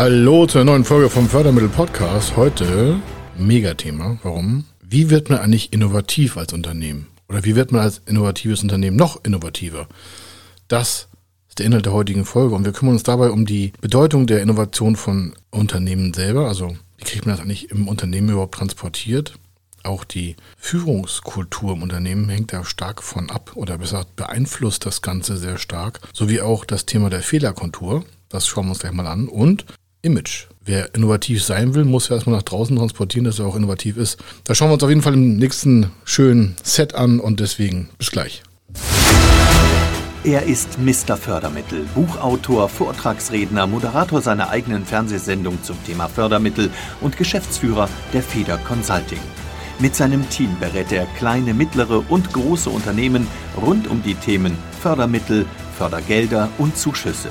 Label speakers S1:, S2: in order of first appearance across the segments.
S1: Hallo zur neuen Folge vom Fördermittel Podcast. Heute Megathema. Warum? Wie wird man eigentlich innovativ als Unternehmen? Oder wie wird man als innovatives Unternehmen noch innovativer? Das ist der Inhalt der heutigen Folge und wir kümmern uns dabei um die Bedeutung der Innovation von Unternehmen selber. Also wie kriegt man das eigentlich im Unternehmen überhaupt transportiert? Auch die Führungskultur im Unternehmen hängt da stark von ab oder besser beeinflusst das Ganze sehr stark, sowie auch das Thema der Fehlerkontur. Das schauen wir uns gleich mal an. Und Image. Wer innovativ sein will, muss ja erstmal nach draußen transportieren, dass er auch innovativ ist. Da schauen wir uns auf jeden Fall im nächsten schönen Set an und deswegen bis gleich.
S2: Er ist Mr. Fördermittel, Buchautor, Vortragsredner, Moderator seiner eigenen Fernsehsendung zum Thema Fördermittel und Geschäftsführer der Feder Consulting. Mit seinem Team berät er kleine, mittlere und große Unternehmen rund um die Themen Fördermittel, Fördergelder und Zuschüsse.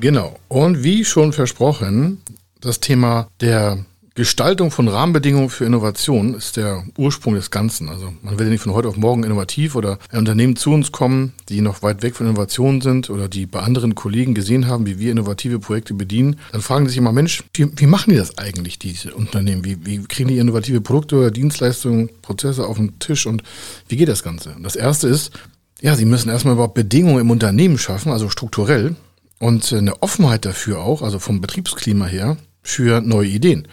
S1: Genau. Und wie schon versprochen, das Thema der Gestaltung von Rahmenbedingungen für Innovation ist der Ursprung des Ganzen. Also man will ja nicht von heute auf morgen innovativ oder Unternehmen zu uns kommen, die noch weit weg von Innovation sind oder die bei anderen Kollegen gesehen haben, wie wir innovative Projekte bedienen. Dann fragen sich immer, Mensch, wie, wie machen die das eigentlich, diese Unternehmen? Wie, wie kriegen die innovative Produkte oder Dienstleistungen, Prozesse auf den Tisch und wie geht das Ganze? Und das erste ist, ja, sie müssen erstmal überhaupt Bedingungen im Unternehmen schaffen, also strukturell und eine Offenheit dafür auch, also vom Betriebsklima her, für neue Ideen.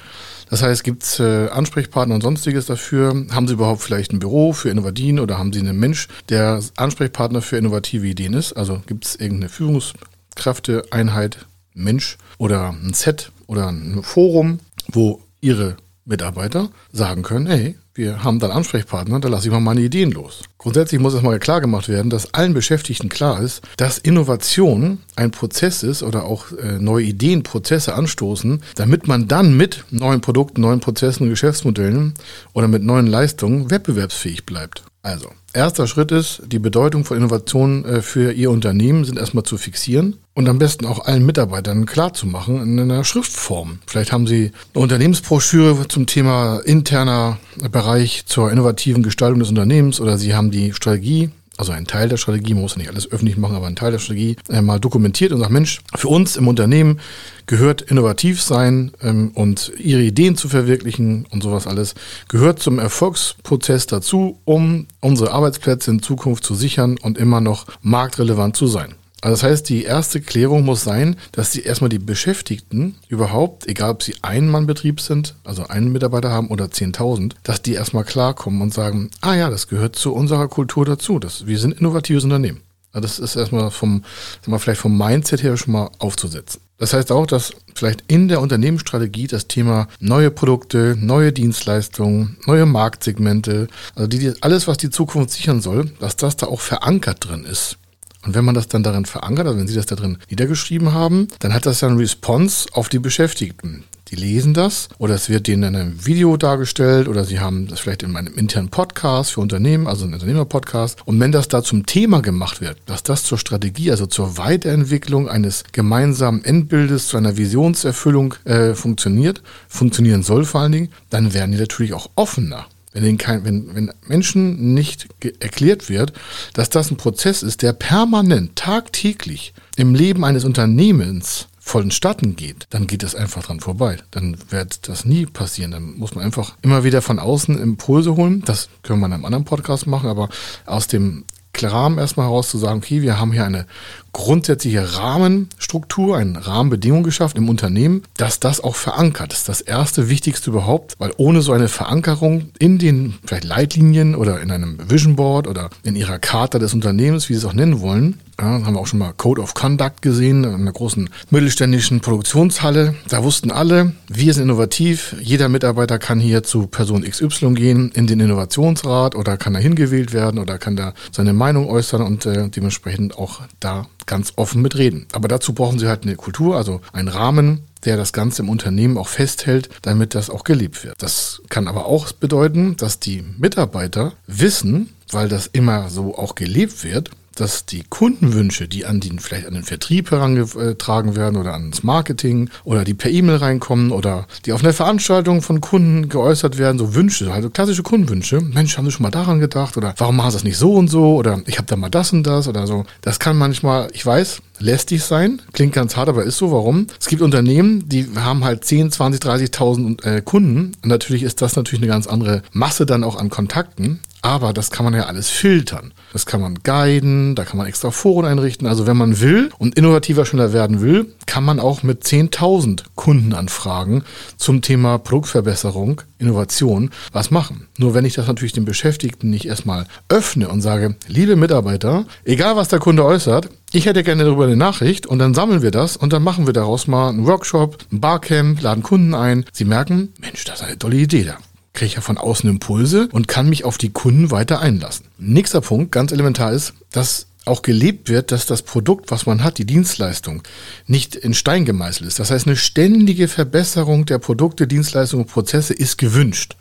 S1: Das heißt, gibt es äh, Ansprechpartner und sonstiges dafür? Haben Sie überhaupt vielleicht ein Büro für Innovadien oder haben Sie einen Mensch, der Ansprechpartner für innovative Ideen ist? Also gibt es irgendeine Führungskräfteeinheit, Mensch oder ein Set oder ein Forum, wo Ihre Mitarbeiter sagen können, hey, wir haben dann Ansprechpartner, da lasse ich mal meine Ideen los. Grundsätzlich muss erstmal klar gemacht werden, dass allen Beschäftigten klar ist, dass Innovation ein Prozess ist oder auch äh, neue Ideen, Prozesse anstoßen, damit man dann mit neuen Produkten, neuen Prozessen Geschäftsmodellen oder mit neuen Leistungen wettbewerbsfähig bleibt. Also, erster Schritt ist, die Bedeutung von Innovationen äh, für Ihr Unternehmen sind erstmal zu fixieren und am besten auch allen Mitarbeitern klarzumachen in einer Schriftform. Vielleicht haben Sie eine Unternehmensbroschüre zum Thema interner Bereich zur innovativen Gestaltung des Unternehmens oder Sie haben die Strategie also ein Teil der Strategie, man muss ja nicht alles öffentlich machen, aber ein Teil der Strategie äh, mal dokumentiert und sagt, Mensch, für uns im Unternehmen gehört innovativ sein ähm, und ihre Ideen zu verwirklichen und sowas alles, gehört zum Erfolgsprozess dazu, um unsere Arbeitsplätze in Zukunft zu sichern und immer noch marktrelevant zu sein. Also das heißt, die erste Klärung muss sein, dass die erstmal die Beschäftigten überhaupt, egal ob sie ein Mann-Betrieb sind, also einen Mitarbeiter haben oder 10.000, dass die erstmal klarkommen und sagen, ah ja, das gehört zu unserer Kultur dazu. Das, wir sind innovatives Unternehmen. Also das ist erstmal vom, sagen wir, vielleicht vom Mindset her schon mal aufzusetzen. Das heißt auch, dass vielleicht in der Unternehmensstrategie das Thema neue Produkte, neue Dienstleistungen, neue Marktsegmente, also die, alles, was die Zukunft sichern soll, dass das da auch verankert drin ist. Und wenn man das dann darin verankert, also wenn Sie das da drin niedergeschrieben haben, dann hat das ja eine Response auf die Beschäftigten. Die lesen das oder es wird denen in einem Video dargestellt oder sie haben das vielleicht in einem internen Podcast für Unternehmen, also ein Unternehmerpodcast. Und wenn das da zum Thema gemacht wird, dass das zur Strategie, also zur Weiterentwicklung eines gemeinsamen Endbildes, zu einer Visionserfüllung äh, funktioniert, funktionieren soll vor allen Dingen, dann werden die natürlich auch offener. Wenn, kein, wenn, wenn Menschen nicht erklärt wird, dass das ein Prozess ist, der permanent, tagtäglich im Leben eines Unternehmens vonstatten geht, dann geht das einfach dran vorbei. Dann wird das nie passieren. Dann muss man einfach immer wieder von außen Impulse holen. Das können wir in einem anderen Podcast machen, aber aus dem Rahmen erstmal heraus zu sagen, okay, wir haben hier eine grundsätzliche Rahmenstruktur, eine Rahmenbedingung geschafft im Unternehmen, dass das auch verankert ist. Das erste Wichtigste überhaupt, weil ohne so eine Verankerung in den vielleicht Leitlinien oder in einem Vision Board oder in ihrer Charta des Unternehmens, wie sie es auch nennen wollen, ja, haben wir auch schon mal Code of Conduct gesehen, in einer großen mittelständischen Produktionshalle. Da wussten alle, wir sind innovativ. Jeder Mitarbeiter kann hier zu Person XY gehen, in den Innovationsrat oder kann da hingewählt werden oder kann da seine Meinung äußern und äh, dementsprechend auch da ganz offen mitreden. Aber dazu brauchen sie halt eine Kultur, also einen Rahmen, der das Ganze im Unternehmen auch festhält, damit das auch gelebt wird. Das kann aber auch bedeuten, dass die Mitarbeiter wissen, weil das immer so auch gelebt wird, dass die Kundenwünsche, die an den, vielleicht an den Vertrieb herangetragen werden oder ans Marketing oder die per E-Mail reinkommen oder die auf einer Veranstaltung von Kunden geäußert werden, so Wünsche, also klassische Kundenwünsche. Mensch, haben Sie schon mal daran gedacht oder warum machen Sie das nicht so und so oder ich habe da mal das und das oder so. Das kann manchmal, ich weiß, lästig sein. Klingt ganz hart, aber ist so. Warum? Es gibt Unternehmen, die haben halt 10, 20, 30.000 äh, Kunden. Und natürlich ist das natürlich eine ganz andere Masse dann auch an Kontakten. Aber das kann man ja alles filtern. Das kann man guiden, da kann man extra Foren einrichten. Also wenn man will und innovativer schneller werden will, kann man auch mit 10.000 Kundenanfragen zum Thema Produktverbesserung, Innovation was machen. Nur wenn ich das natürlich den Beschäftigten nicht erstmal öffne und sage, liebe Mitarbeiter, egal was der Kunde äußert, ich hätte gerne darüber eine Nachricht und dann sammeln wir das und dann machen wir daraus mal einen Workshop, ein Barcamp, laden Kunden ein. Sie merken, Mensch, das ist eine tolle Idee da kriege ich ja von außen Impulse und kann mich auf die Kunden weiter einlassen. Nächster Punkt, ganz elementar ist, dass auch gelebt wird, dass das Produkt, was man hat, die Dienstleistung, nicht in Stein gemeißelt ist. Das heißt, eine ständige Verbesserung der Produkte, Dienstleistungen und Prozesse ist gewünscht.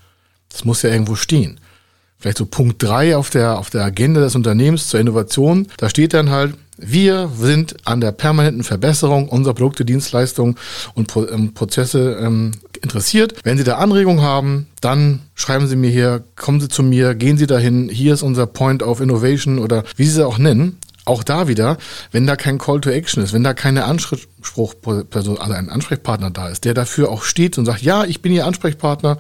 S1: Das muss ja irgendwo stehen. Vielleicht so Punkt drei auf der, auf der Agenda des Unternehmens zur Innovation. Da steht dann halt, wir sind an der permanenten Verbesserung unserer Produkte, Dienstleistungen und Pro ähm, Prozesse ähm, interessiert. Wenn Sie da Anregungen haben, dann schreiben Sie mir hier, kommen Sie zu mir, gehen Sie dahin. Hier ist unser Point of Innovation oder wie Sie es auch nennen. Auch da wieder, wenn da kein Call to Action ist, wenn da keine Anspruchperson, also ein Ansprechpartner da ist, der dafür auch steht und sagt, ja, ich bin Ihr Ansprechpartner,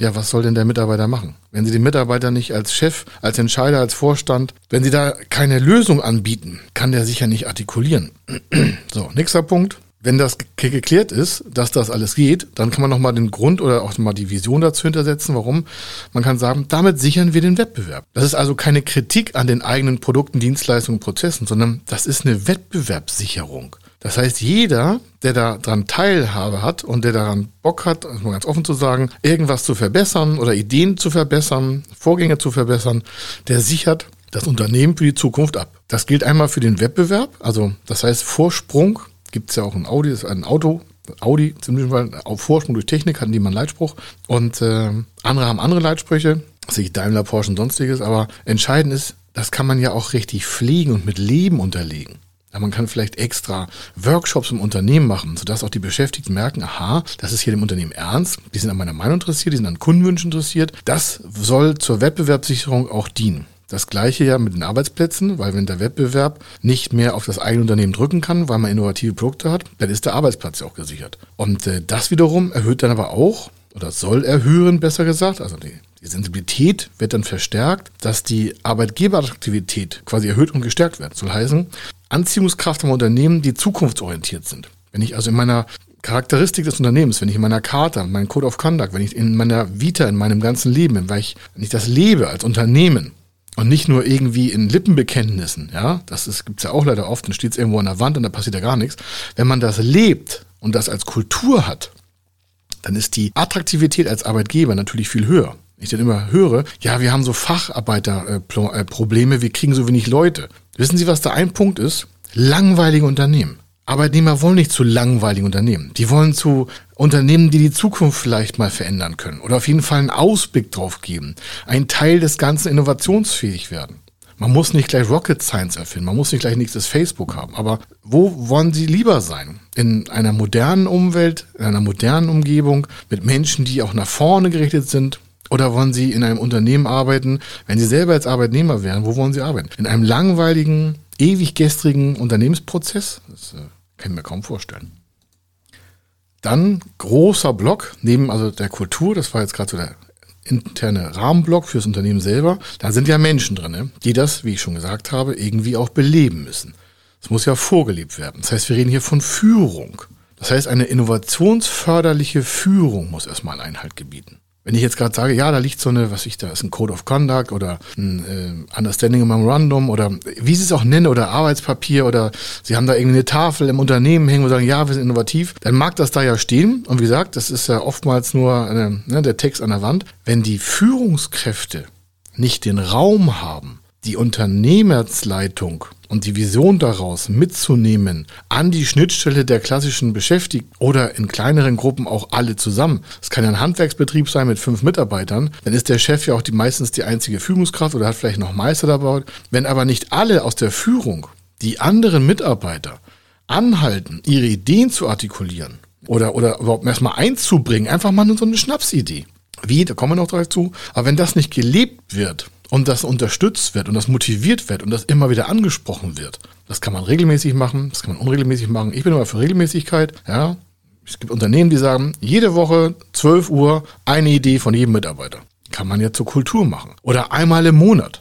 S1: ja, was soll denn der Mitarbeiter machen? Wenn Sie den Mitarbeiter nicht als Chef, als Entscheider, als Vorstand, wenn Sie da keine Lösung anbieten, kann der sicher nicht artikulieren. so, nächster Punkt. Wenn das geklärt ist, dass das alles geht, dann kann man nochmal den Grund oder auch mal die Vision dazu hintersetzen. Warum? Man kann sagen, damit sichern wir den Wettbewerb. Das ist also keine Kritik an den eigenen Produkten, Dienstleistungen, Prozessen, sondern das ist eine Wettbewerbssicherung. Das heißt, jeder, der daran Teilhabe hat und der daran Bock hat, also mal ganz offen zu sagen, irgendwas zu verbessern oder Ideen zu verbessern, Vorgänge zu verbessern, der sichert das Unternehmen für die Zukunft ab. Das gilt einmal für den Wettbewerb, also das heißt Vorsprung, gibt es ja auch ein Audi, das ist ein Auto, Audi, ziemlich mal auf Vorsprung durch Technik hatten die mal einen Leitspruch und äh, andere haben andere Leitspruche, sich Daimler, Porsche und sonstiges, aber entscheidend ist, das kann man ja auch richtig pflegen und mit Leben unterlegen. Ja, man kann vielleicht extra Workshops im Unternehmen machen, sodass auch die Beschäftigten merken, aha, das ist hier dem Unternehmen ernst, die sind an meiner Meinung interessiert, die sind an Kundenwünschen interessiert. Das soll zur Wettbewerbssicherung auch dienen. Das gleiche ja mit den Arbeitsplätzen, weil wenn der Wettbewerb nicht mehr auf das eigene Unternehmen drücken kann, weil man innovative Produkte hat, dann ist der Arbeitsplatz ja auch gesichert. Und äh, das wiederum erhöht dann aber auch, oder soll erhöhen, besser gesagt, also die, die Sensibilität wird dann verstärkt, dass die Arbeitgeberattraktivität quasi erhöht und gestärkt wird. Soll heißen, Anziehungskraft am Unternehmen, die zukunftsorientiert sind. Wenn ich also in meiner Charakteristik des Unternehmens, wenn ich in meiner Charta, meinem Code of Conduct, wenn ich in meiner Vita, in meinem ganzen Leben, wenn ich, wenn ich das lebe als Unternehmen und nicht nur irgendwie in Lippenbekenntnissen, ja, das ist, gibt's ja auch leider oft, dann steht's irgendwo an der Wand und da passiert ja gar nichts. Wenn man das lebt und das als Kultur hat, dann ist die Attraktivität als Arbeitgeber natürlich viel höher. Ich dann immer höre, ja, wir haben so Facharbeiterprobleme, äh, wir kriegen so wenig Leute. Wissen Sie, was da ein Punkt ist? Langweilige Unternehmen. Arbeitnehmer wollen nicht zu langweiligen Unternehmen. Die wollen zu Unternehmen, die die Zukunft vielleicht mal verändern können oder auf jeden Fall einen Ausblick drauf geben. Ein Teil des Ganzen innovationsfähig werden. Man muss nicht gleich Rocket Science erfinden, man muss nicht gleich nächstes Facebook haben. Aber wo wollen Sie lieber sein? In einer modernen Umwelt, in einer modernen Umgebung, mit Menschen, die auch nach vorne gerichtet sind, oder wollen Sie in einem Unternehmen arbeiten, wenn Sie selber als Arbeitnehmer wären, wo wollen Sie arbeiten? In einem langweiligen, ewig gestrigen Unternehmensprozess? Das äh, kann mir kaum vorstellen. Dann großer Block, neben also der Kultur, das war jetzt gerade so der interne Rahmenblock fürs Unternehmen selber. Da sind ja Menschen drin, ne, die das, wie ich schon gesagt habe, irgendwie auch beleben müssen. Es muss ja vorgelebt werden. Das heißt, wir reden hier von Führung. Das heißt, eine innovationsförderliche Führung muss erstmal Einhalt gebieten. Wenn ich jetzt gerade sage, ja, da liegt so eine, was ich da, ist ein Code of Conduct oder ein äh, Understanding Memorandum oder wie Sie es auch nennen oder Arbeitspapier oder Sie haben da irgendwie eine Tafel im Unternehmen hängen und sagen, ja, wir sind innovativ, dann mag das da ja stehen. Und wie gesagt, das ist ja oftmals nur eine, ne, der Text an der Wand. Wenn die Führungskräfte nicht den Raum haben, die Unternehmensleitung und die Vision daraus mitzunehmen an die Schnittstelle der klassischen Beschäftigten oder in kleineren Gruppen auch alle zusammen. Es kann ja ein Handwerksbetrieb sein mit fünf Mitarbeitern. Dann ist der Chef ja auch die meistens die einzige Führungskraft oder hat vielleicht noch Meister dabei. Wenn aber nicht alle aus der Führung die anderen Mitarbeiter anhalten, ihre Ideen zu artikulieren oder, oder überhaupt erstmal einzubringen, einfach mal nur so eine Schnapsidee. Wie, da kommen wir noch dazu. Aber wenn das nicht gelebt wird, und das unterstützt wird und das motiviert wird und das immer wieder angesprochen wird. Das kann man regelmäßig machen, das kann man unregelmäßig machen. Ich bin immer für Regelmäßigkeit, ja. Es gibt Unternehmen, die sagen, jede Woche 12 Uhr eine Idee von jedem Mitarbeiter. Kann man ja zur Kultur machen. Oder einmal im Monat.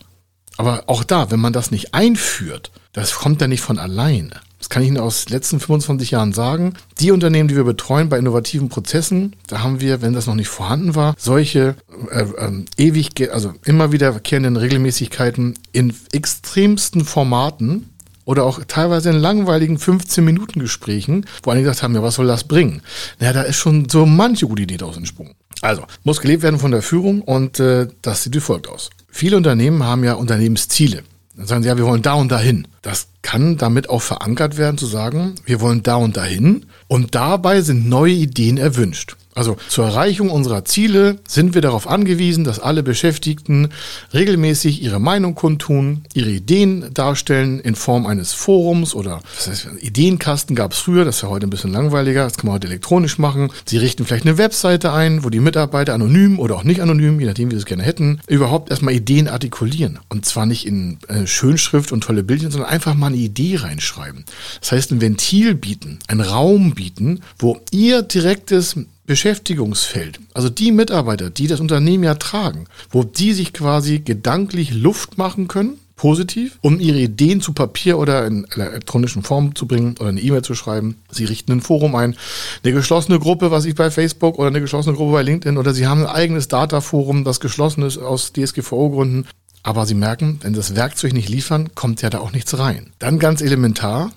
S1: Aber auch da, wenn man das nicht einführt, das kommt ja nicht von alleine. Das kann ich Ihnen aus den letzten 25 Jahren sagen. Die Unternehmen, die wir betreuen bei innovativen Prozessen, da haben wir, wenn das noch nicht vorhanden war, solche äh, äh, ewig, also immer wiederkehrenden Regelmäßigkeiten in extremsten Formaten oder auch teilweise in langweiligen 15-Minuten-Gesprächen, wo einige gesagt haben, ja, was soll das bringen? Naja, da ist schon so manche gute Idee daraus entsprungen. Also, muss gelebt werden von der Führung und äh, das sieht wie folgt aus. Viele Unternehmen haben ja Unternehmensziele. Dann sagen sie, ja, wir wollen da und dahin. Das kann damit auch verankert werden, zu sagen, wir wollen da und dahin. Und dabei sind neue Ideen erwünscht. Also zur Erreichung unserer Ziele sind wir darauf angewiesen, dass alle Beschäftigten regelmäßig ihre Meinung kundtun, ihre Ideen darstellen in Form eines Forums oder das heißt, Ideenkasten gab es früher, das ist ja heute ein bisschen langweiliger, das kann man heute elektronisch machen. Sie richten vielleicht eine Webseite ein, wo die Mitarbeiter anonym oder auch nicht anonym, je nachdem wie sie es gerne hätten, überhaupt erstmal Ideen artikulieren. Und zwar nicht in äh, Schönschrift und tolle Bildchen, sondern einfach mal eine Idee reinschreiben. Das heißt, ein Ventil bieten, einen Raum bieten, wo ihr direktes Beschäftigungsfeld, also die Mitarbeiter, die das Unternehmen ja tragen, wo die sich quasi gedanklich Luft machen können, positiv, um ihre Ideen zu Papier oder in elektronischen Form zu bringen oder eine E-Mail zu schreiben. Sie richten ein Forum ein, eine geschlossene Gruppe, was ich bei Facebook oder eine geschlossene Gruppe bei LinkedIn oder sie haben ein eigenes Data-Forum, das geschlossen ist aus DSGVO-Gründen. Aber sie merken, wenn das Werkzeug nicht liefern, kommt ja da auch nichts rein. Dann ganz elementar,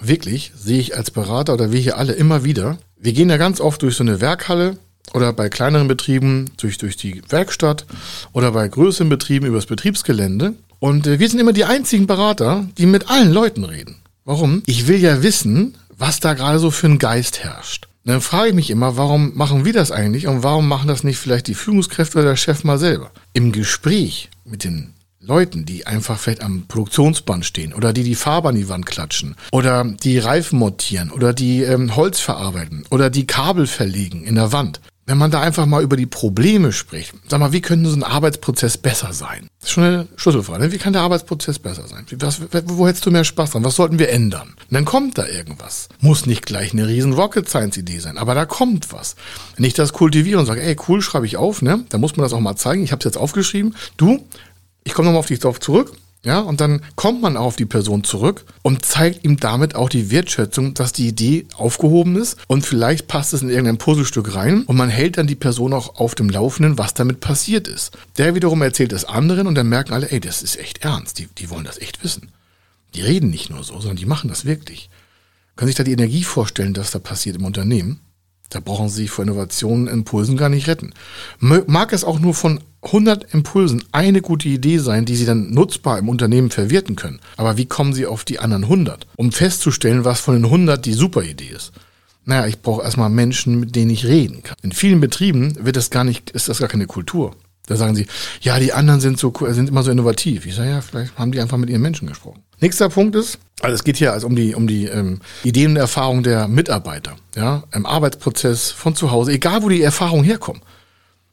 S1: wirklich, sehe ich als Berater oder wir hier alle immer wieder, wir gehen ja ganz oft durch so eine Werkhalle oder bei kleineren Betrieben durch, durch die Werkstatt oder bei größeren Betrieben übers Betriebsgelände. Und äh, wir sind immer die einzigen Berater, die mit allen Leuten reden. Warum? Ich will ja wissen, was da gerade so für ein Geist herrscht. Und dann frage ich mich immer, warum machen wir das eigentlich und warum machen das nicht vielleicht die Führungskräfte oder der Chef mal selber? Im Gespräch mit den Leuten, die einfach vielleicht am Produktionsband stehen oder die die Farbe an die Wand klatschen oder die Reifen montieren oder die ähm, Holz verarbeiten oder die Kabel verlegen in der Wand. Wenn man da einfach mal über die Probleme spricht, sag mal, wie könnte so ein Arbeitsprozess besser sein? Das ist schon eine Schlüsselfrage. Ne? Wie kann der Arbeitsprozess besser sein? Was, wo hättest du mehr Spaß dran? Was sollten wir ändern? Und dann kommt da irgendwas. Muss nicht gleich eine riesen Rocket Science Idee sein, aber da kommt was. Wenn ich das kultiviere und sage, ey, cool, schreibe ich auf, ne? Dann muss man das auch mal zeigen. Ich habe es jetzt aufgeschrieben. Du, ich komme nochmal auf dich drauf zurück. Ja, und dann kommt man auf die Person zurück und zeigt ihm damit auch die Wertschätzung, dass die Idee aufgehoben ist und vielleicht passt es in irgendein Puzzlestück rein und man hält dann die Person auch auf dem Laufenden, was damit passiert ist. Der wiederum erzählt es anderen und dann merken alle, ey, das ist echt ernst, die, die wollen das echt wissen. Die reden nicht nur so, sondern die machen das wirklich. Können sich da die Energie vorstellen, dass da passiert im Unternehmen? Da brauchen Sie vor Innovationen, Impulsen gar nicht retten. Mag es auch nur von 100 Impulsen eine gute Idee sein, die Sie dann nutzbar im Unternehmen verwerten können. Aber wie kommen Sie auf die anderen 100? Um festzustellen, was von den 100 die super Idee ist. Naja, ich brauche erstmal Menschen, mit denen ich reden kann. In vielen Betrieben wird das gar nicht, ist das gar keine Kultur. Da sagen sie, ja, die anderen sind so, sind immer so innovativ. Ich sage, ja, vielleicht haben die einfach mit ihren Menschen gesprochen. Nächster Punkt ist, also es geht hier also um die, um die ähm, Ideen und Erfahrungen der Mitarbeiter, ja, im Arbeitsprozess, von zu Hause, egal wo die Erfahrungen herkommen.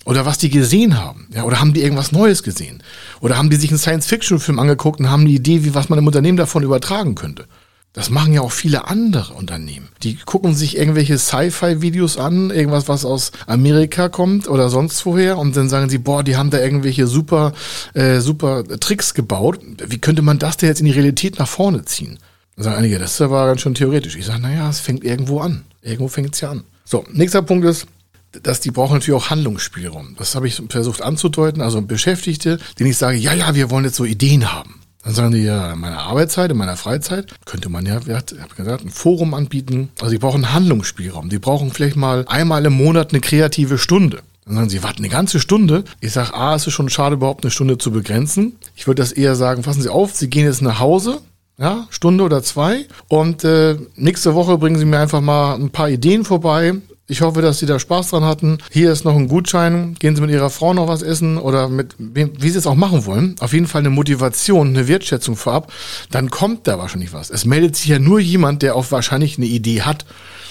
S1: Oder was die gesehen haben, ja, oder haben die irgendwas Neues gesehen? Oder haben die sich einen Science-Fiction-Film angeguckt und haben eine Idee, wie was man im Unternehmen davon übertragen könnte? Das machen ja auch viele andere Unternehmen. Die gucken sich irgendwelche Sci-Fi-Videos an, irgendwas, was aus Amerika kommt oder sonst woher, und dann sagen sie, boah, die haben da irgendwelche super, äh, super Tricks gebaut. Wie könnte man das denn jetzt in die Realität nach vorne ziehen? Dann sagen einige, das aber ganz schön theoretisch. Ich sage, naja, es fängt irgendwo an. Irgendwo fängt es ja an. So, nächster Punkt ist, dass die brauchen natürlich auch Handlungsspielraum. Das habe ich versucht anzudeuten. Also Beschäftigte, denen ich sage, ja, ja, wir wollen jetzt so Ideen haben. Dann sagen die ja, in meiner Arbeitszeit, in meiner Freizeit könnte man ja, ich habe gesagt, ein Forum anbieten. Also die brauchen Handlungsspielraum. Die brauchen vielleicht mal einmal im Monat eine kreative Stunde. Dann sagen sie, warten eine ganze Stunde. Ich sage, A, es ist schon schade, überhaupt eine Stunde zu begrenzen. Ich würde das eher sagen, fassen Sie auf, Sie gehen jetzt nach Hause, ja, Stunde oder zwei. Und äh, nächste Woche bringen Sie mir einfach mal ein paar Ideen vorbei. Ich hoffe, dass Sie da Spaß dran hatten. Hier ist noch ein Gutschein. Gehen Sie mit Ihrer Frau noch was essen oder mit wie Sie es auch machen wollen. Auf jeden Fall eine Motivation, eine Wertschätzung vorab. Dann kommt da wahrscheinlich was. Es meldet sich ja nur jemand, der auch wahrscheinlich eine Idee hat.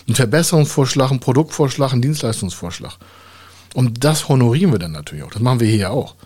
S1: Ein Verbesserungsvorschlag, ein Produktvorschlag, ein Dienstleistungsvorschlag. Und das honorieren wir dann natürlich auch. Das machen wir hier ja auch.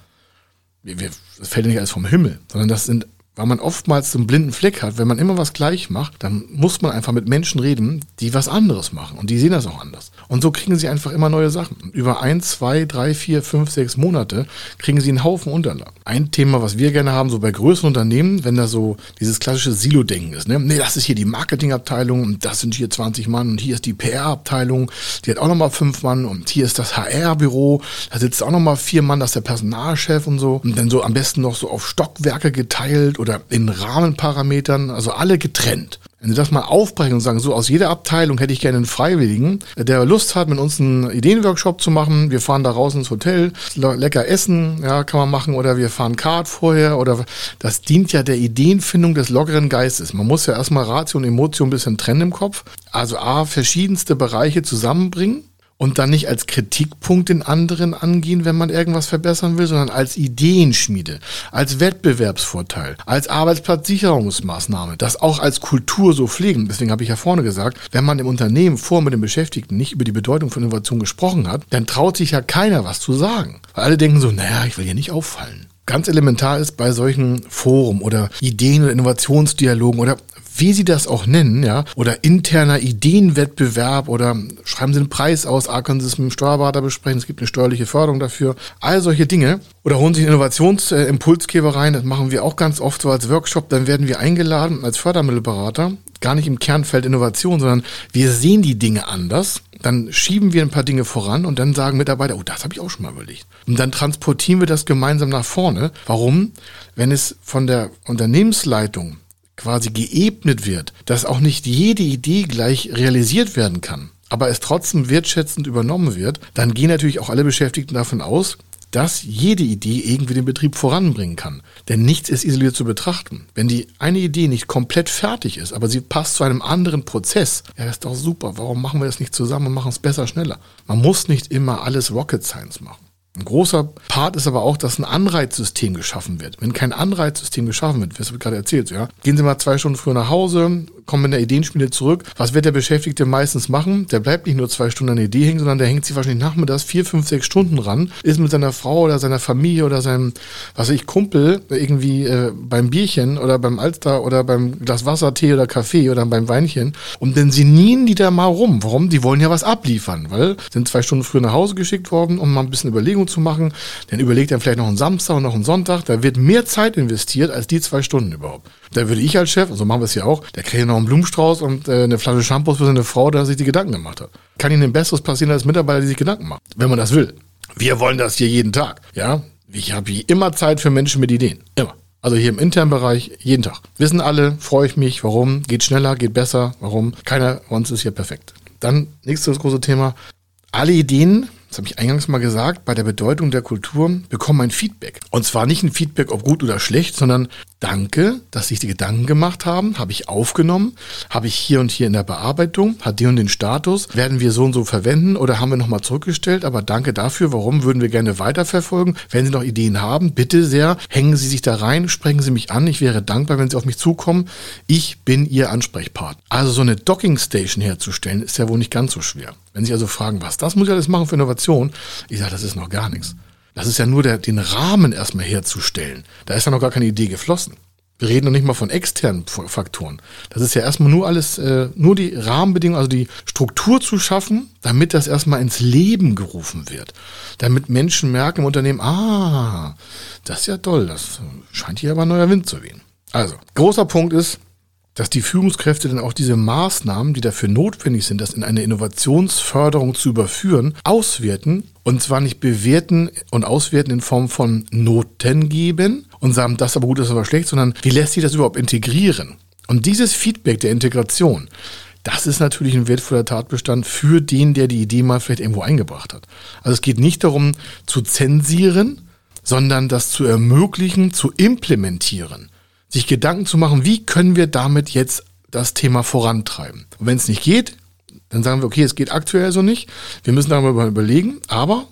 S1: Das fällt ja nicht alles vom Himmel, sondern das sind weil man oftmals einen blinden Fleck hat, wenn man immer was gleich macht, dann muss man einfach mit Menschen reden, die was anderes machen und die sehen das auch anders. Und so kriegen sie einfach immer neue Sachen. Über ein, zwei, drei, vier, fünf, sechs Monate kriegen sie einen Haufen Unterlagen. Ein Thema, was wir gerne haben, so bei größeren Unternehmen, wenn da so dieses klassische Silo-Denken ist. Ne? Nee, das ist hier die Marketingabteilung und das sind hier 20 Mann und hier ist die PR-Abteilung, die hat auch nochmal fünf Mann und hier ist das HR-Büro, da sitzt auch nochmal vier Mann, das ist der Personalchef und so. Und dann so am besten noch so auf Stockwerke geteilt oder in Rahmenparametern, also alle getrennt. Wenn Sie das mal aufbrechen und sagen, so aus jeder Abteilung hätte ich gerne einen Freiwilligen, der Lust hat, mit uns einen Ideenworkshop zu machen. Wir fahren da raus ins Hotel, lecker essen, ja, kann man machen, oder wir fahren Kart vorher, oder das dient ja der Ideenfindung des lockeren Geistes. Man muss ja erstmal Ratio und Emotion ein bisschen trennen im Kopf. Also A, verschiedenste Bereiche zusammenbringen und dann nicht als Kritikpunkt den anderen angehen, wenn man irgendwas verbessern will, sondern als Ideenschmiede, als Wettbewerbsvorteil, als Arbeitsplatzsicherungsmaßnahme, das auch als Kultur so pflegen. Deswegen habe ich ja vorne gesagt, wenn man im Unternehmen vor mit den Beschäftigten nicht über die Bedeutung von Innovation gesprochen hat, dann traut sich ja keiner was zu sagen. Weil alle denken so, naja, ich will hier nicht auffallen ganz elementar ist bei solchen Forum oder Ideen- oder Innovationsdialogen oder wie Sie das auch nennen, ja, oder interner Ideenwettbewerb oder schreiben Sie einen Preis aus, A, können Sie es mit dem Steuerberater besprechen, es gibt eine steuerliche Förderung dafür, all solche Dinge. Oder holen Sie einen Innovationsimpulsgeber rein, das machen wir auch ganz oft so als Workshop, dann werden wir eingeladen als Fördermittelberater, gar nicht im Kernfeld Innovation, sondern wir sehen die Dinge anders dann schieben wir ein paar Dinge voran und dann sagen Mitarbeiter, oh, das habe ich auch schon mal überlegt. Und dann transportieren wir das gemeinsam nach vorne. Warum? Wenn es von der Unternehmensleitung quasi geebnet wird, dass auch nicht jede Idee gleich realisiert werden kann, aber es trotzdem wertschätzend übernommen wird, dann gehen natürlich auch alle Beschäftigten davon aus, dass jede Idee irgendwie den Betrieb voranbringen kann. Denn nichts ist isoliert zu betrachten. Wenn die eine Idee nicht komplett fertig ist, aber sie passt zu einem anderen Prozess, ja, das ist doch super. Warum machen wir das nicht zusammen und machen es besser, schneller? Man muss nicht immer alles Rocket Science machen. Ein großer Part ist aber auch, dass ein Anreizsystem geschaffen wird. Wenn kein Anreizsystem geschaffen wird, was du gerade erzählt, ja, gehen Sie mal zwei Stunden früher nach Hause, kommen in der Ideenspiele zurück. Was wird der Beschäftigte meistens machen? Der bleibt nicht nur zwei Stunden an der Idee hängen, sondern der hängt sich wahrscheinlich nachmittags vier, fünf, sechs Stunden ran, ist mit seiner Frau oder seiner Familie oder seinem, was weiß ich, Kumpel irgendwie äh, beim Bierchen oder beim Alster oder beim Glas Wasser, Tee oder Kaffee oder beim Weinchen und dann sinnieren die da mal rum. Warum? Die wollen ja was abliefern, weil sind zwei Stunden früher nach Hause geschickt worden, um mal ein bisschen Überlegung zu machen. Dann überlegt er vielleicht noch einen Samstag und noch einen Sonntag. Da wird mehr Zeit investiert als die zwei Stunden überhaupt. Da würde ich als Chef, so also machen wir es ja auch, der kriegt noch einen Blumenstrauß und äh, eine Flasche Shampoos für seine Frau, der sich die Gedanken gemacht hat. Kann Ihnen ein Besseres passieren als Mitarbeiter, die sich Gedanken machen, wenn man das will. Wir wollen das hier jeden Tag. Ja, ich habe hier immer Zeit für Menschen mit Ideen. Immer. Also hier im internen Bereich jeden Tag. Wissen alle, freue ich mich, warum, geht schneller, geht besser, warum. Keiner von uns ist hier perfekt. Dann nächstes große Thema. Alle Ideen das habe ich eingangs mal gesagt, bei der Bedeutung der Kultur bekommen ein Feedback. Und zwar nicht ein Feedback, ob gut oder schlecht, sondern danke, dass sich die Gedanken gemacht haben, habe ich aufgenommen, habe ich hier und hier in der Bearbeitung, hat den und den Status, werden wir so und so verwenden oder haben wir nochmal zurückgestellt, aber danke dafür, warum würden wir gerne weiterverfolgen. Wenn Sie noch Ideen haben, bitte sehr, hängen Sie sich da rein, sprechen Sie mich an, ich wäre dankbar, wenn Sie auf mich zukommen. Ich bin Ihr Ansprechpartner. Also so eine Docking Station herzustellen, ist ja wohl nicht ganz so schwer. Wenn Sie also fragen, was das muss ich alles machen für Innovation, ich sage, das ist noch gar nichts. Das ist ja nur der, den Rahmen erstmal herzustellen. Da ist ja noch gar keine Idee geflossen. Wir reden noch nicht mal von externen Faktoren. Das ist ja erstmal nur alles, äh, nur die Rahmenbedingungen, also die Struktur zu schaffen, damit das erstmal ins Leben gerufen wird. Damit Menschen merken im Unternehmen, ah, das ist ja toll, das scheint hier aber neuer Wind zu wehen. Also, großer Punkt ist, dass die Führungskräfte dann auch diese Maßnahmen, die dafür notwendig sind, das in eine Innovationsförderung zu überführen, auswerten und zwar nicht bewerten und auswerten in Form von Noten geben und sagen, das ist aber gut, das ist aber schlecht, sondern wie lässt sich das überhaupt integrieren? Und dieses Feedback der Integration, das ist natürlich ein wertvoller Tatbestand für den, der die Idee mal vielleicht irgendwo eingebracht hat. Also es geht nicht darum zu zensieren, sondern das zu ermöglichen, zu implementieren. Sich Gedanken zu machen, wie können wir damit jetzt das Thema vorantreiben. Und wenn es nicht geht, dann sagen wir, okay, es geht aktuell so nicht. Wir müssen darüber überlegen, aber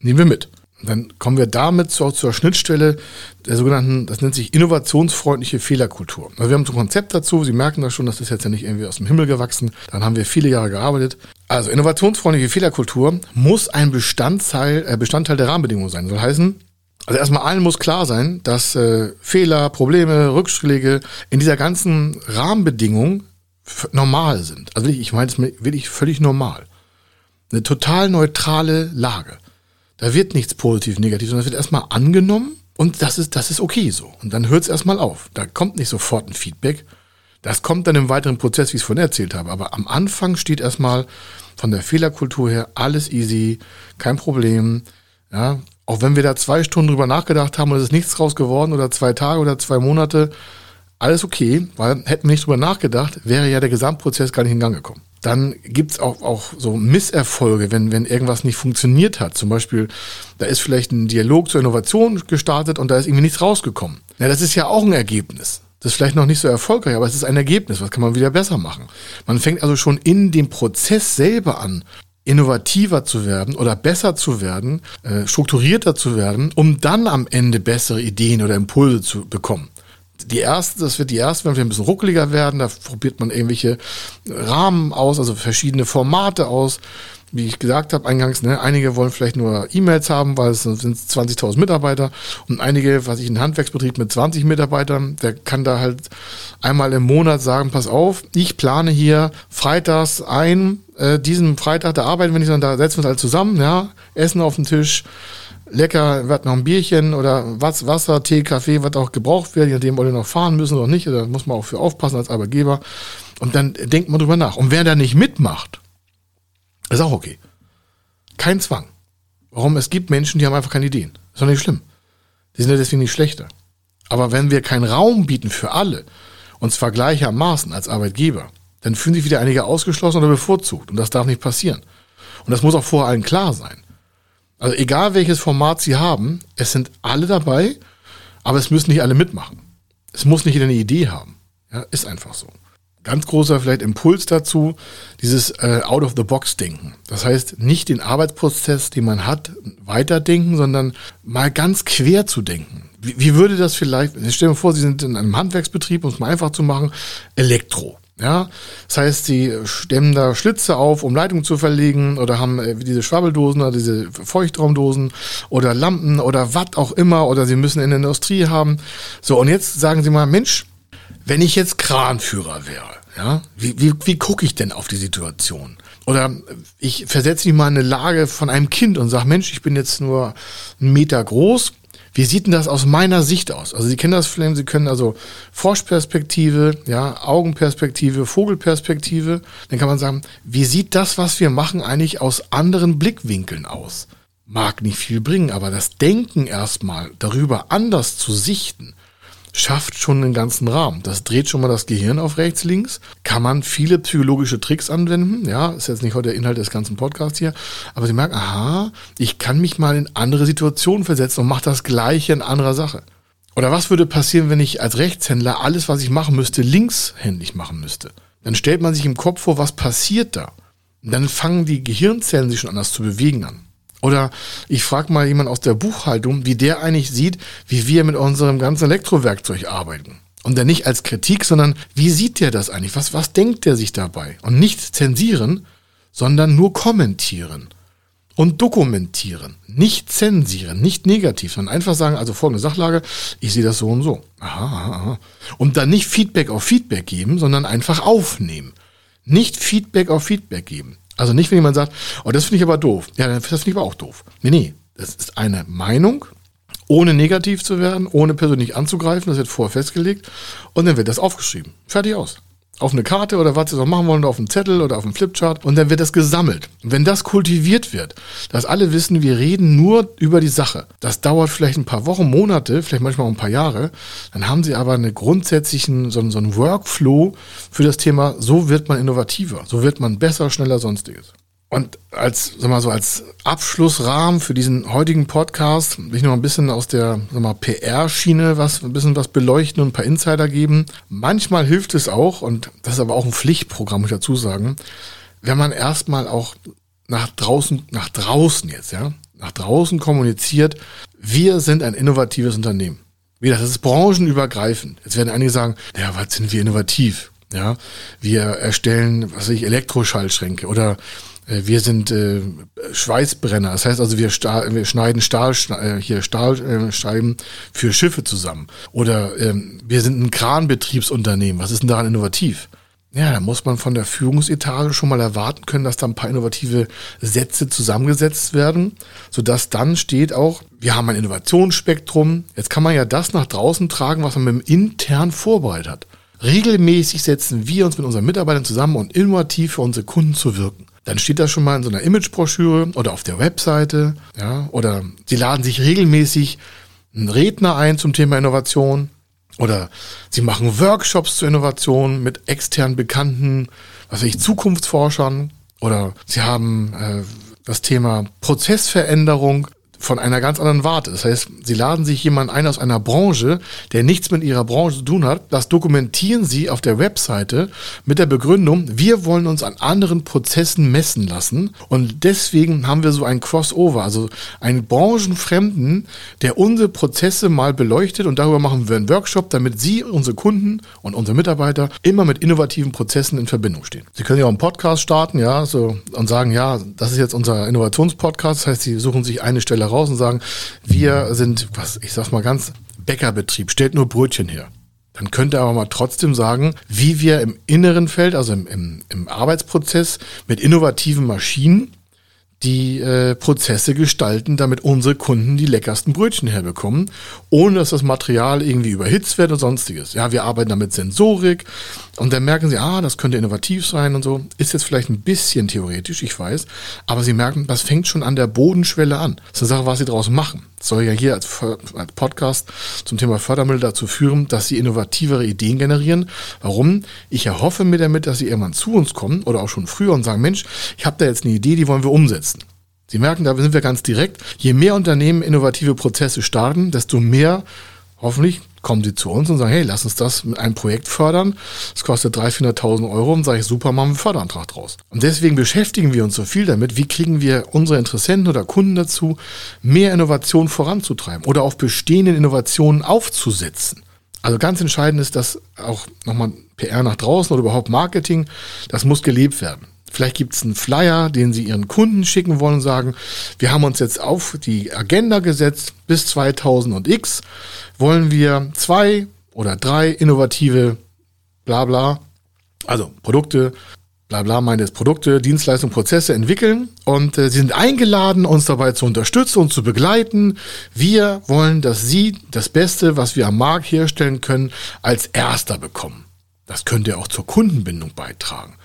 S1: nehmen wir mit. Dann kommen wir damit zur, zur Schnittstelle der sogenannten, das nennt sich innovationsfreundliche Fehlerkultur. Also wir haben so ein Konzept dazu. Sie merken das schon, das ist jetzt ja nicht irgendwie aus dem Himmel gewachsen. Dann haben wir viele Jahre gearbeitet. Also innovationsfreundliche Fehlerkultur muss ein Bestandteil, äh, Bestandteil der Rahmenbedingungen sein. Das soll heißen, also erstmal allen muss klar sein, dass äh, Fehler, Probleme, Rückschläge in dieser ganzen Rahmenbedingung normal sind. Also ich meine es wirklich völlig normal. Eine total neutrale Lage. Da wird nichts positiv, negativ, sondern es wird erstmal angenommen und das ist, das ist okay so. Und dann hört es erstmal auf. Da kommt nicht sofort ein Feedback. Das kommt dann im weiteren Prozess, wie ich es vorhin erzählt habe. Aber am Anfang steht erstmal von der Fehlerkultur her alles easy, kein Problem. Ja, auch wenn wir da zwei Stunden drüber nachgedacht haben und es ist nichts draus geworden oder zwei Tage oder zwei Monate, alles okay, weil hätten wir nicht drüber nachgedacht, wäre ja der Gesamtprozess gar nicht in Gang gekommen. Dann gibt's auch, auch so Misserfolge, wenn, wenn irgendwas nicht funktioniert hat. Zum Beispiel, da ist vielleicht ein Dialog zur Innovation gestartet und da ist irgendwie nichts rausgekommen. Ja, das ist ja auch ein Ergebnis. Das ist vielleicht noch nicht so erfolgreich, aber es ist ein Ergebnis. Was kann man wieder besser machen? Man fängt also schon in dem Prozess selber an, innovativer zu werden oder besser zu werden, äh, strukturierter zu werden, um dann am Ende bessere Ideen oder Impulse zu bekommen die erste, das wird die erste, wenn wir ein bisschen ruckeliger werden, da probiert man irgendwelche Rahmen aus, also verschiedene Formate aus. Wie ich gesagt habe eingangs, ne, einige wollen vielleicht nur E-Mails haben, weil es sind 20.000 Mitarbeiter und einige, was ich ein Handwerksbetrieb mit 20 Mitarbeitern, der kann da halt einmal im Monat sagen, pass auf, ich plane hier freitags ein, äh, diesen Freitag, da arbeiten wir nicht, sondern da setzen wir uns halt zusammen, ja, Essen auf den Tisch, lecker, wird noch ein Bierchen oder was, Wasser, Tee, Kaffee, was auch gebraucht wird, je nachdem, ob ihr noch fahren müssen oder nicht, da muss man auch für aufpassen als Arbeitgeber. Und dann denkt man drüber nach. Und wer da nicht mitmacht, ist auch okay. Kein Zwang. Warum? Es gibt Menschen, die haben einfach keine Ideen. Ist doch nicht schlimm. Die sind ja deswegen nicht schlechter. Aber wenn wir keinen Raum bieten für alle, und zwar gleichermaßen als Arbeitgeber, dann fühlen sich wieder einige ausgeschlossen oder bevorzugt. Und das darf nicht passieren. Und das muss auch vor allen klar sein. Also egal welches Format Sie haben, es sind alle dabei, aber es müssen nicht alle mitmachen. Es muss nicht jeder eine Idee haben. Ja, ist einfach so. Ganz großer vielleicht Impuls dazu, dieses äh, Out-of-the-Box-Denken. Das heißt, nicht den Arbeitsprozess, den man hat, weiterdenken, sondern mal ganz quer zu denken. Wie, wie würde das vielleicht, stellen wir vor, Sie sind in einem Handwerksbetrieb, um es mal einfach zu machen, Elektro. Ja, das heißt, sie stemmen da Schlitze auf, um Leitungen zu verlegen oder haben äh, diese Schwabbeldosen oder diese Feuchtraumdosen oder Lampen oder was auch immer oder sie müssen in der Industrie haben. So, und jetzt sagen sie mal, Mensch, wenn ich jetzt Kranführer wäre, ja, wie, wie, wie gucke ich denn auf die Situation? Oder ich versetze mich mal in eine Lage von einem Kind und sage, Mensch, ich bin jetzt nur einen Meter groß, wie sieht denn das aus meiner Sicht aus? Also Sie kennen das vielleicht, Sie können also Froschperspektive, ja, Augenperspektive, Vogelperspektive. Dann kann man sagen, wie sieht das, was wir machen, eigentlich aus anderen Blickwinkeln aus? Mag nicht viel bringen, aber das Denken erstmal darüber anders zu sichten, schafft schon den ganzen Rahmen. Das dreht schon mal das Gehirn auf rechts, links. Kann man viele psychologische Tricks anwenden. Ja, ist jetzt nicht heute der Inhalt des ganzen Podcasts hier. Aber Sie merken, aha, ich kann mich mal in andere Situationen versetzen und mache das Gleiche in anderer Sache. Oder was würde passieren, wenn ich als Rechtshändler alles, was ich machen müsste, linkshändig machen müsste? Dann stellt man sich im Kopf vor, was passiert da? Und dann fangen die Gehirnzellen sich schon anders zu bewegen an. Oder ich frage mal jemand aus der Buchhaltung, wie der eigentlich sieht, wie wir mit unserem ganzen Elektrowerkzeug arbeiten. Und dann nicht als Kritik, sondern wie sieht der das eigentlich? Was, was denkt der sich dabei? Und nicht zensieren, sondern nur kommentieren und dokumentieren. Nicht zensieren, nicht negativ, sondern einfach sagen, also folgende Sachlage, ich sehe das so und so. Aha, aha, aha. Und dann nicht Feedback auf Feedback geben, sondern einfach aufnehmen. Nicht Feedback auf Feedback geben. Also nicht, wenn jemand sagt, oh, das finde ich aber doof. Ja, das finde ich aber auch doof. Nee, nee, das ist eine Meinung, ohne negativ zu werden, ohne persönlich anzugreifen, das wird vorher festgelegt und dann wird das aufgeschrieben. Fertig aus. Auf eine Karte oder was sie so machen wollen, oder auf einen Zettel oder auf einen Flipchart und dann wird das gesammelt. Und wenn das kultiviert wird, dass alle wissen, wir reden nur über die Sache, das dauert vielleicht ein paar Wochen, Monate, vielleicht manchmal auch ein paar Jahre, dann haben sie aber einen grundsätzlichen, so, so einen Workflow für das Thema, so wird man innovativer, so wird man besser, schneller, sonstiges. Und als, sag mal so, als Abschlussrahmen für diesen heutigen Podcast will ich noch ein bisschen aus der PR-Schiene was, ein bisschen was beleuchten und ein paar Insider geben. Manchmal hilft es auch, und das ist aber auch ein Pflichtprogramm, muss ich dazu sagen, wenn man erstmal auch nach draußen, nach draußen jetzt, ja, nach draußen kommuniziert, wir sind ein innovatives Unternehmen. Wie das ist branchenübergreifend. Jetzt werden einige sagen, ja, was sind wir innovativ? Ja, wir erstellen, was weiß ich, Elektroschallschränke oder wir sind äh, Schweißbrenner. Das heißt also, wir, Stahl, wir schneiden Stahl, äh, hier Stahlscheiben äh, für Schiffe zusammen. Oder ähm, wir sind ein Kranbetriebsunternehmen. Was ist denn daran innovativ? Ja, da muss man von der Führungsetage schon mal erwarten können, dass da ein paar innovative Sätze zusammengesetzt werden, sodass dann steht auch, wir haben ein Innovationsspektrum. Jetzt kann man ja das nach draußen tragen, was man mit dem intern vorbereitet hat. Regelmäßig setzen wir uns mit unseren Mitarbeitern zusammen, um innovativ für unsere Kunden zu wirken. Dann steht das schon mal in so einer Imagebroschüre oder auf der Webseite, ja, oder sie laden sich regelmäßig einen Redner ein zum Thema Innovation oder sie machen Workshops zur Innovation mit extern bekannten, was weiß ich, Zukunftsforschern oder sie haben äh, das Thema Prozessveränderung von einer ganz anderen Warte. Das heißt, sie laden sich jemanden ein aus einer Branche, der nichts mit ihrer Branche zu tun hat. Das dokumentieren sie auf der Webseite mit der Begründung, wir wollen uns an anderen Prozessen messen lassen. Und deswegen haben wir so ein Crossover, also einen Branchenfremden, der unsere Prozesse mal beleuchtet und darüber machen wir einen Workshop, damit Sie, unsere Kunden und unsere Mitarbeiter immer mit innovativen Prozessen in Verbindung stehen. Sie können ja auch einen Podcast starten, ja, so und sagen, ja, das ist jetzt unser Innovationspodcast. Das heißt, Sie suchen sich eine Stelle raus und sagen, wir sind, was, ich sag's mal ganz, Bäckerbetrieb, stellt nur Brötchen her. Dann könnte er aber mal trotzdem sagen, wie wir im inneren Feld, also im, im, im Arbeitsprozess mit innovativen Maschinen die äh, Prozesse gestalten, damit unsere Kunden die leckersten Brötchen herbekommen, ohne dass das Material irgendwie überhitzt wird und sonstiges. Ja, wir arbeiten damit Sensorik und dann merken sie, ah, das könnte innovativ sein und so. Ist jetzt vielleicht ein bisschen theoretisch, ich weiß, aber sie merken, das fängt schon an der Bodenschwelle an. Das ist eine Sache, was sie daraus machen. Soll ja hier als, als Podcast zum Thema Fördermittel dazu führen, dass sie innovativere Ideen generieren. Warum? Ich erhoffe mir damit, dass sie irgendwann zu uns kommen oder auch schon früher und sagen, Mensch, ich habe da jetzt eine Idee, die wollen wir umsetzen. Sie merken, da sind wir ganz direkt. Je mehr Unternehmen innovative Prozesse starten, desto mehr hoffentlich kommen sie zu uns und sagen, hey, lass uns das mit einem Projekt fördern. Das kostet 300.000, 400.000 Euro und sage ich, super, machen wir einen Förderantrag draus. Und deswegen beschäftigen wir uns so viel damit, wie kriegen wir unsere Interessenten oder Kunden dazu, mehr Innovation voranzutreiben oder auf bestehenden Innovationen aufzusetzen. Also ganz entscheidend ist, dass auch nochmal PR nach draußen oder überhaupt Marketing, das muss gelebt werden. Vielleicht gibt es einen Flyer, den Sie Ihren Kunden schicken wollen und sagen, wir haben uns jetzt auf die Agenda gesetzt, bis 2000 und X wollen wir zwei oder drei innovative bla bla, also Produkte, bla bla meint jetzt Produkte, Dienstleistungen, Prozesse entwickeln und äh, Sie sind eingeladen, uns dabei zu unterstützen und zu begleiten. Wir wollen, dass Sie das Beste, was wir am Markt herstellen können, als erster bekommen. Das könnte auch zur Kundenbindung beitragen.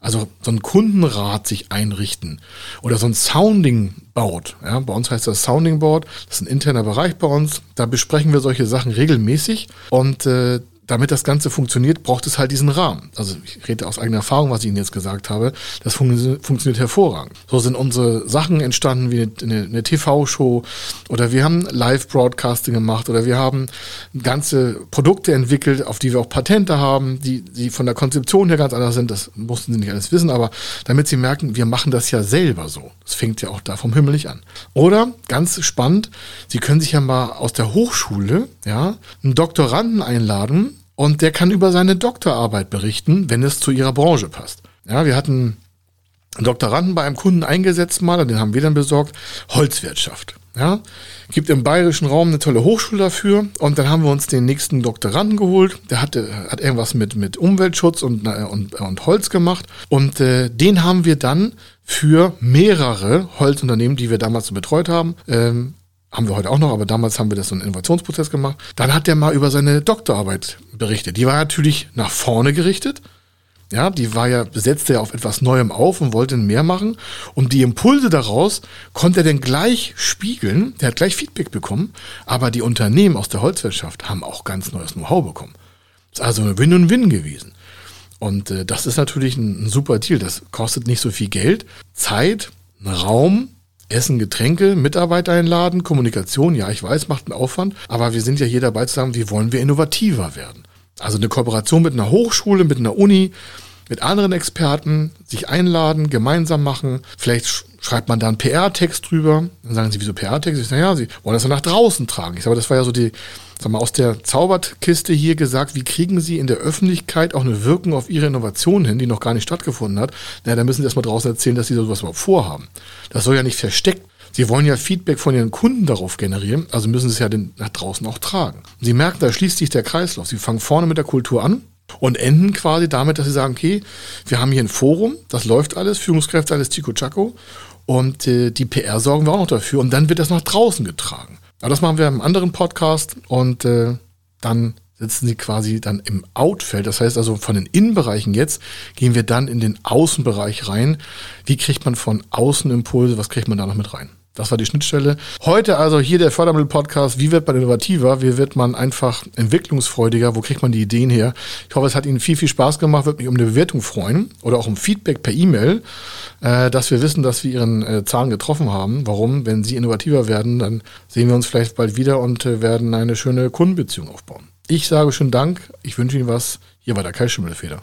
S1: Also so ein Kundenrat sich einrichten oder so ein Sounding Board. Ja, bei uns heißt das Sounding Board. Das ist ein interner Bereich bei uns. Da besprechen wir solche Sachen regelmäßig und äh, damit das Ganze funktioniert, braucht es halt diesen Rahmen. Also ich rede aus eigener Erfahrung, was ich Ihnen jetzt gesagt habe. Das fun funktioniert hervorragend. So sind unsere Sachen entstanden wie eine, eine TV-Show oder wir haben Live-Broadcasting gemacht oder wir haben ganze Produkte entwickelt, auf die wir auch Patente haben, die, die von der Konzeption her ganz anders sind. Das mussten Sie nicht alles wissen, aber damit Sie merken, wir machen das ja selber so. Das fängt ja auch da vom Himmel nicht an. Oder, ganz spannend, Sie können sich ja mal aus der Hochschule, ja, einen Doktoranden einladen, und der kann über seine Doktorarbeit berichten, wenn es zu ihrer Branche passt. Ja, wir hatten einen Doktoranden bei einem Kunden eingesetzt mal, und den haben wir dann besorgt, Holzwirtschaft. Ja, gibt im bayerischen Raum eine tolle Hochschule dafür und dann haben wir uns den nächsten Doktoranden geholt. Der hatte, hat irgendwas mit, mit Umweltschutz und, und, und Holz gemacht und äh, den haben wir dann für mehrere Holzunternehmen, die wir damals so betreut haben, ähm, haben wir heute auch noch, aber damals haben wir das so einen Innovationsprozess gemacht. Dann hat der mal über seine Doktorarbeit berichtet. Die war natürlich nach vorne gerichtet. Ja, die war ja, besetzte ja auf etwas Neuem auf und wollte mehr machen. Und die Impulse daraus konnte er dann gleich spiegeln. Der hat gleich Feedback bekommen. Aber die Unternehmen aus der Holzwirtschaft haben auch ganz neues Know-how bekommen. Ist also ein Win und Win gewesen. Und äh, das ist natürlich ein, ein super Deal. Das kostet nicht so viel Geld, Zeit, Raum, Essen, Getränke, Mitarbeiter einladen, Kommunikation. Ja, ich weiß, macht einen Aufwand. Aber wir sind ja hier dabei zu sagen, wie wollen wir innovativer werden? Also eine Kooperation mit einer Hochschule, mit einer Uni, mit anderen Experten, sich einladen, gemeinsam machen. Vielleicht schreibt man da einen PR-Text drüber. Dann sagen sie, wieso PR-Text? Ich sage, ja, sie wollen das ja nach draußen tragen. Ich sage, das war ja so die, sag mal, aus der Zauberkiste hier gesagt, wie kriegen sie in der Öffentlichkeit auch eine Wirkung auf ihre Innovation hin, die noch gar nicht stattgefunden hat? Na, da müssen sie erstmal draußen erzählen, dass sie sowas überhaupt vorhaben. Das soll ja nicht versteckt Sie wollen ja Feedback von ihren Kunden darauf generieren, also müssen sie es ja nach draußen auch tragen. Sie merken, da schließt sich der Kreislauf. Sie fangen vorne mit der Kultur an und enden quasi damit, dass sie sagen, okay, wir haben hier ein Forum, das läuft alles, Führungskräfte alles Chico Chaco und äh, die PR sorgen wir auch noch dafür und dann wird das nach draußen getragen. Aber das machen wir im anderen Podcast und äh, dann sitzen sie quasi dann im Outfeld. Das heißt also von den Innenbereichen jetzt gehen wir dann in den Außenbereich rein. Wie kriegt man von außen Impulse? Was kriegt man da noch mit rein? Das war die Schnittstelle. Heute also hier der Fördermittel-Podcast. Wie wird man innovativer? Wie wird man einfach entwicklungsfreudiger? Wo kriegt man die Ideen her? Ich hoffe, es hat Ihnen viel, viel Spaß gemacht. Würde mich um eine Bewertung freuen oder auch um Feedback per E-Mail, äh, dass wir wissen, dass wir Ihren äh, Zahlen getroffen haben. Warum? Wenn Sie innovativer werden, dann sehen wir uns vielleicht bald wieder und äh, werden eine schöne Kundenbeziehung aufbauen. Ich sage schönen Dank. Ich wünsche Ihnen was. Hier war der Kai Schimmelfeder.